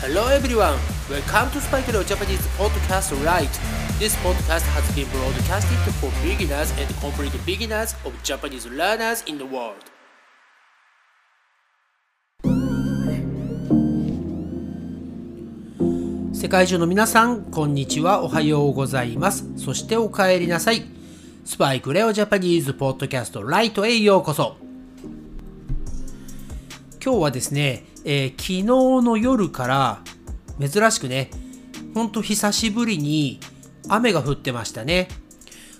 Hello everyone, welcome to Spike Leo Japanese Podcast Right. This podcast has been broadcasted for beginners and complete beginners of Japanese learners in the world. 世界中の皆さん、こんにちは、おはようございます。そしてお帰りなさい。スパイクレオジャパニーズポッドキャストライトへようこそ。今日はですね、えー昨日の夜から珍しくね、ほんと久しぶりに雨が降ってましたね。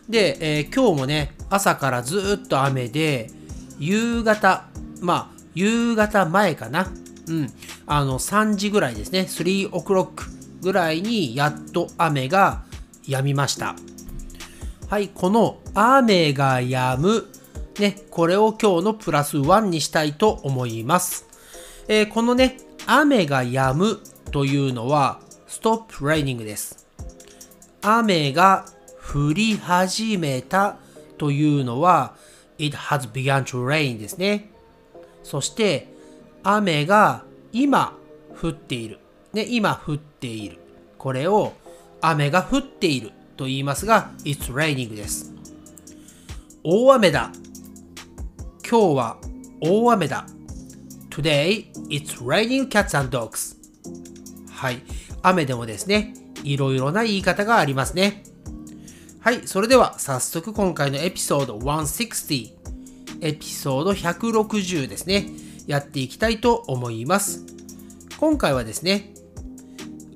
で、えー今日もね、朝からずっと雨で、夕方、まあ、夕方前かな。うん。あの、3時ぐらいですね。3 o'clock ぐらいにやっと雨が止みました。はい、この雨が止む、ね、これを今日のプラス1にしたいと思います。えーこのね、雨が止むというのは、stop raining です。雨が降り始めたというのは、it has begun to rain ですね。そして、雨が今降っている。ね、今降っている。これを雨が降っていると言いますが、it's raining です。大雨だ。今日は大雨だ。Today, it's raining cats and dogs. はい。雨でもですね、いろいろな言い方がありますね。はい。それでは早速今回のエピソード160、エピソード160ですね。やっていきたいと思います。今回はですね、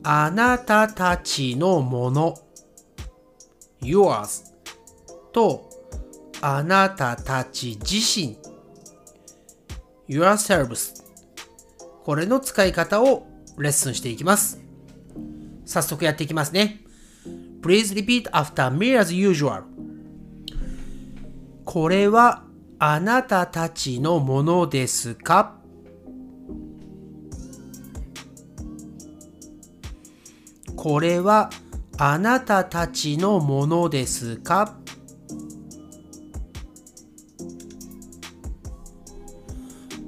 あなたたちのもの、yours とあなたたち自身 yourselves これの使い方をレッスンしていきます。早速やっていきますね。Please repeat after me as usual. これはあなたたちのものですか？これはあなたたちのものですか？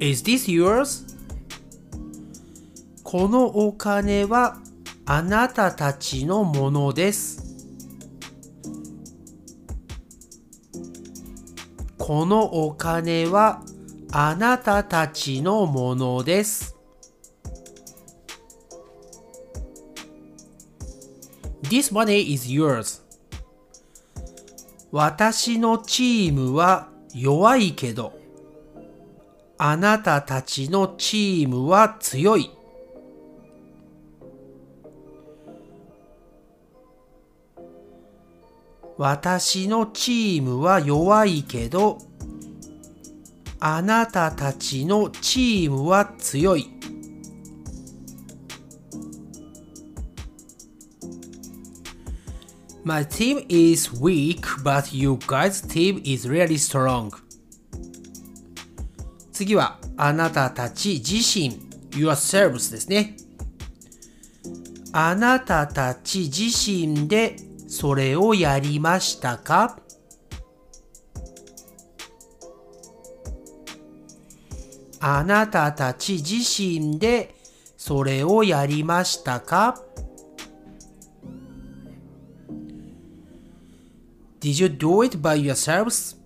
Is this yours? このお金はあなたたちのものです。このお金はあなたたちのものです。This money is yours. 私のチームは弱いけど、あなたたちのチームは強い。私のチームは弱いけど、あなたたちのチームは強い。My team is weak, but you guys' team is really strong. 次は、あなたたち自身、yourselves ですね。あなたたち自身でそれをやりましたか？あなたたち自身でそれをやりましたか？Did you do it by yourselves?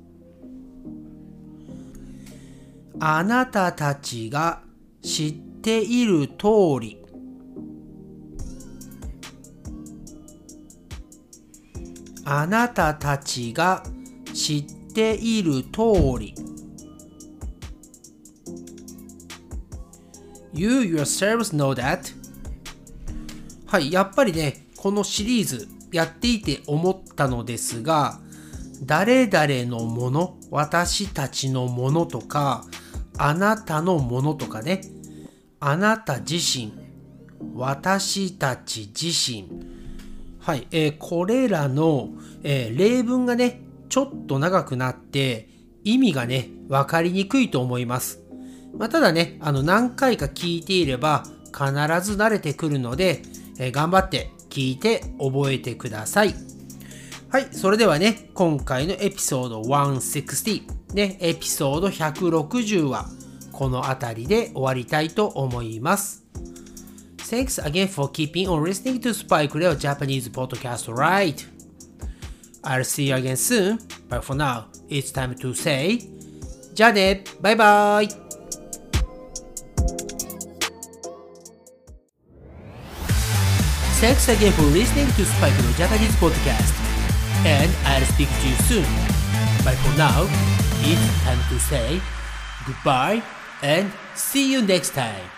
あなたたちが知っている通り。あなたたちが知っている通り。You yourselves know that? はい、やっぱりね、このシリーズやっていて思ったのですが、誰々のもの、私たちのものとか、あなたのものとかね、あなた自身、私たち自身、はい、えーこれらの、えー例文がね、ちょっと長くなって、意味がね、わかりにくいと思います。まあ、ただね、あの、何回か聞いていれば、必ず慣れてくるので、えー頑張って聞いて覚えてください。はい、それではね、今回のエピソード160、ね、エピソード160は、この辺りで終わりたいと思います。Thanks again for keeping on listening to Spike Leo Japanese podcast, right? I'll see you again soon, but for now, it's time to say じゃあねバイバイ Thanks again for listening to Spike Leo Japanese podcast, and I'll speak to you soon. But for now, it's time to say goodbye and see you next time.